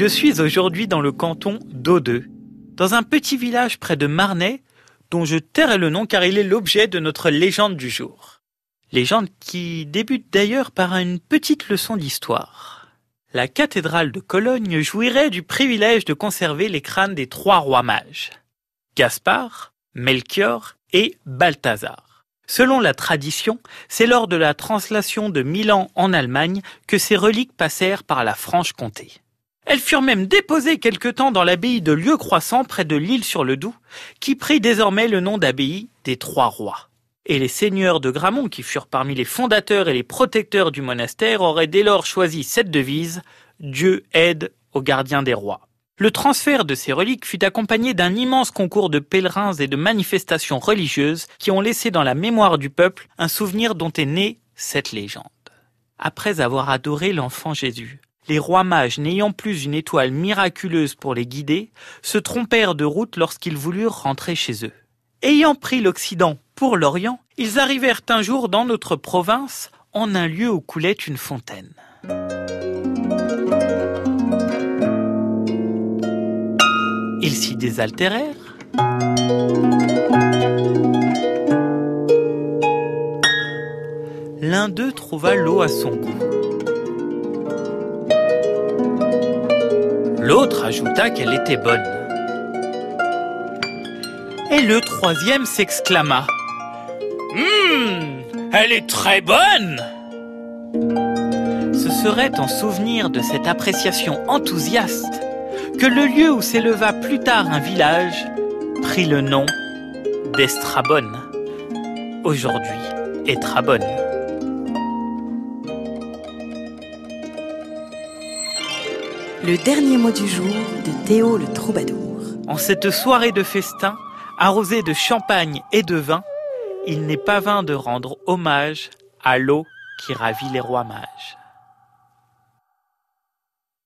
Je suis aujourd'hui dans le canton d'Audeux, dans un petit village près de Marnay, dont je tairai le nom car il est l'objet de notre légende du jour. Légende qui débute d'ailleurs par une petite leçon d'histoire. La cathédrale de Cologne jouirait du privilège de conserver les crânes des trois rois mages. Gaspard, Melchior et Balthazar. Selon la tradition, c'est lors de la translation de Milan en Allemagne que ces reliques passèrent par la Franche-Comté. Elles furent même déposées quelque temps dans l'abbaye de Lieu-Croissant près de l'île sur le Doubs, qui prit désormais le nom d'abbaye des Trois Rois. Et les seigneurs de Gramont, qui furent parmi les fondateurs et les protecteurs du monastère, auraient dès lors choisi cette devise Dieu aide aux gardiens des rois. Le transfert de ces reliques fut accompagné d'un immense concours de pèlerins et de manifestations religieuses qui ont laissé dans la mémoire du peuple un souvenir dont est née cette légende. Après avoir adoré l'enfant Jésus, les rois mages n'ayant plus une étoile miraculeuse pour les guider, se trompèrent de route lorsqu'ils voulurent rentrer chez eux. Ayant pris l'Occident pour l'Orient, ils arrivèrent un jour dans notre province en un lieu où coulait une fontaine. Ils s'y désaltérèrent. L'un d'eux trouva l'eau à son goût. L'autre ajouta qu'elle était bonne. Et le troisième s'exclama. Hum, elle est très bonne Ce serait en souvenir de cette appréciation enthousiaste que le lieu où s'éleva plus tard un village prit le nom d'Estrabonne. Aujourd'hui, Estrabonne. Le dernier mot du jour de Théo le Troubadour. En cette soirée de festin, arrosée de champagne et de vin, il n'est pas vain de rendre hommage à l'eau qui ravit les rois mages.